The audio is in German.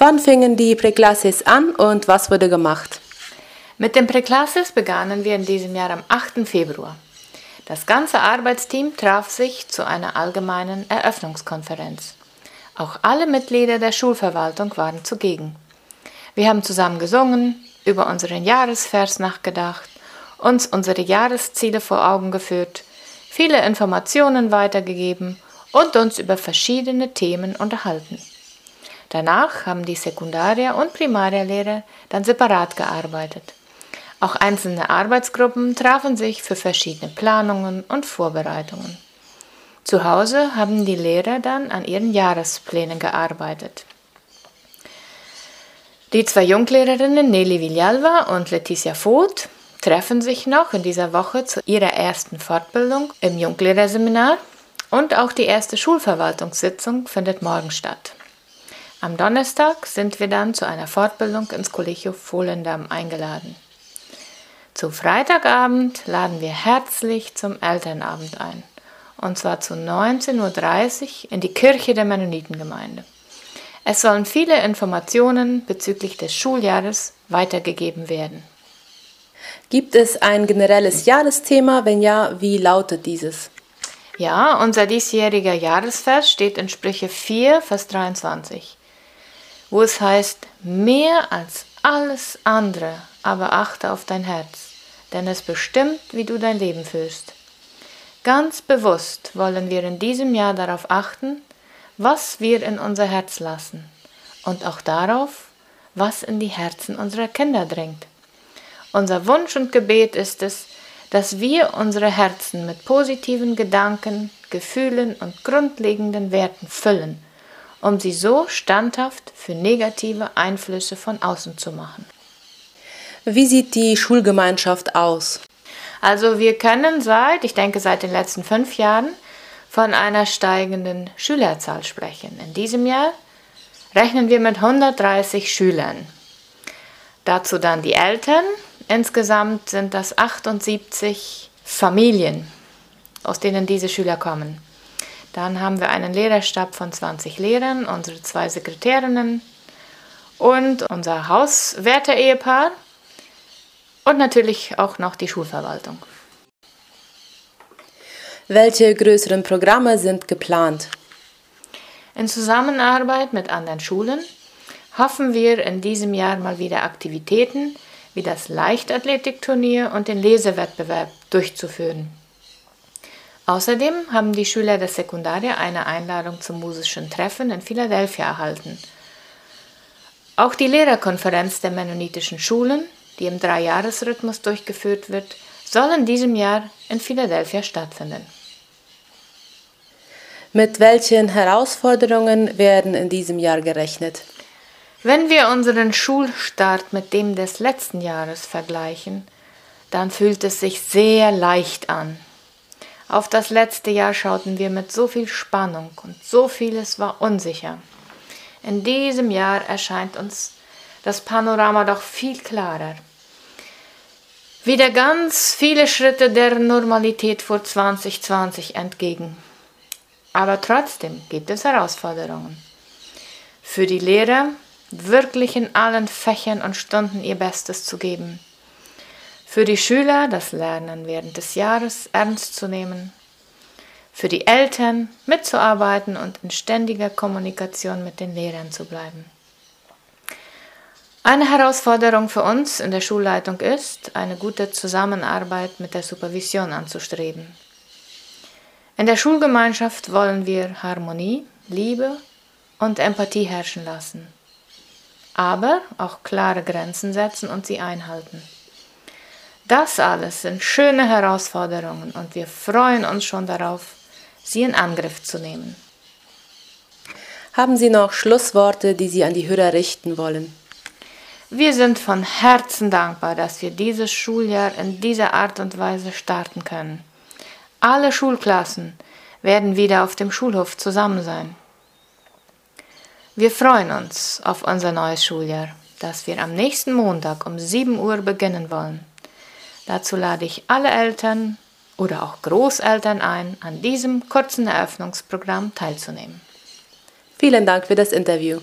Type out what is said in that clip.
Wann fingen die Präklasses an und was wurde gemacht? Mit dem Präklasses begannen wir in diesem Jahr am 8. Februar. Das ganze Arbeitsteam traf sich zu einer allgemeinen Eröffnungskonferenz. Auch alle Mitglieder der Schulverwaltung waren zugegen. Wir haben zusammen gesungen, über unseren Jahresvers nachgedacht, uns unsere Jahresziele vor Augen geführt, viele Informationen weitergegeben und uns über verschiedene Themen unterhalten. Danach haben die Sekundarier- und Primarierlehrer dann separat gearbeitet. Auch einzelne Arbeitsgruppen trafen sich für verschiedene Planungen und Vorbereitungen. Zu Hause haben die Lehrer dann an ihren Jahresplänen gearbeitet. Die zwei Junglehrerinnen Nelly Villalba und Leticia Voth treffen sich noch in dieser Woche zu ihrer ersten Fortbildung im Junglehrerseminar und auch die erste Schulverwaltungssitzung findet morgen statt. Am Donnerstag sind wir dann zu einer Fortbildung ins Collegio Volendam eingeladen. Zum Freitagabend laden wir herzlich zum Elternabend ein, und zwar zu 19.30 Uhr in die Kirche der Mennonitengemeinde. Es sollen viele Informationen bezüglich des Schuljahres weitergegeben werden. Gibt es ein generelles Jahresthema? Wenn ja, wie lautet dieses? Ja, unser diesjähriger Jahresvers steht in Sprüche 4, Vers 23 wo es heißt, mehr als alles andere, aber achte auf dein Herz, denn es bestimmt, wie du dein Leben führst. Ganz bewusst wollen wir in diesem Jahr darauf achten, was wir in unser Herz lassen und auch darauf, was in die Herzen unserer Kinder dringt. Unser Wunsch und Gebet ist es, dass wir unsere Herzen mit positiven Gedanken, Gefühlen und grundlegenden Werten füllen um sie so standhaft für negative Einflüsse von außen zu machen. Wie sieht die Schulgemeinschaft aus? Also wir können seit, ich denke seit den letzten fünf Jahren, von einer steigenden Schülerzahl sprechen. In diesem Jahr rechnen wir mit 130 Schülern. Dazu dann die Eltern. Insgesamt sind das 78 Familien, aus denen diese Schüler kommen. Dann haben wir einen Lehrerstab von 20 Lehrern, unsere zwei Sekretärinnen und unser Hauswärter-Ehepaar und natürlich auch noch die Schulverwaltung. Welche größeren Programme sind geplant? In Zusammenarbeit mit anderen Schulen hoffen wir in diesem Jahr mal wieder Aktivitäten wie das Leichtathletikturnier und den Lesewettbewerb durchzuführen. Außerdem haben die Schüler der Sekundarie eine Einladung zum musischen Treffen in Philadelphia erhalten. Auch die Lehrerkonferenz der mennonitischen Schulen, die im Dreijahresrhythmus durchgeführt wird, soll in diesem Jahr in Philadelphia stattfinden. Mit welchen Herausforderungen werden in diesem Jahr gerechnet? Wenn wir unseren Schulstart mit dem des letzten Jahres vergleichen, dann fühlt es sich sehr leicht an. Auf das letzte Jahr schauten wir mit so viel Spannung und so vieles war unsicher. In diesem Jahr erscheint uns das Panorama doch viel klarer. Wieder ganz viele Schritte der Normalität vor 2020 entgegen. Aber trotzdem gibt es Herausforderungen. Für die Lehrer wirklich in allen Fächern und Stunden ihr Bestes zu geben für die Schüler das Lernen während des Jahres ernst zu nehmen. Für die Eltern mitzuarbeiten und in ständiger Kommunikation mit den Lehrern zu bleiben. Eine Herausforderung für uns in der Schulleitung ist, eine gute Zusammenarbeit mit der Supervision anzustreben. In der Schulgemeinschaft wollen wir Harmonie, Liebe und Empathie herrschen lassen, aber auch klare Grenzen setzen und sie einhalten. Das alles sind schöne Herausforderungen und wir freuen uns schon darauf, sie in Angriff zu nehmen. Haben Sie noch Schlussworte, die Sie an die Hörer richten wollen? Wir sind von Herzen dankbar, dass wir dieses Schuljahr in dieser Art und Weise starten können. Alle Schulklassen werden wieder auf dem Schulhof zusammen sein. Wir freuen uns auf unser neues Schuljahr, das wir am nächsten Montag um 7 Uhr beginnen wollen. Dazu lade ich alle Eltern oder auch Großeltern ein, an diesem kurzen Eröffnungsprogramm teilzunehmen. Vielen Dank für das Interview.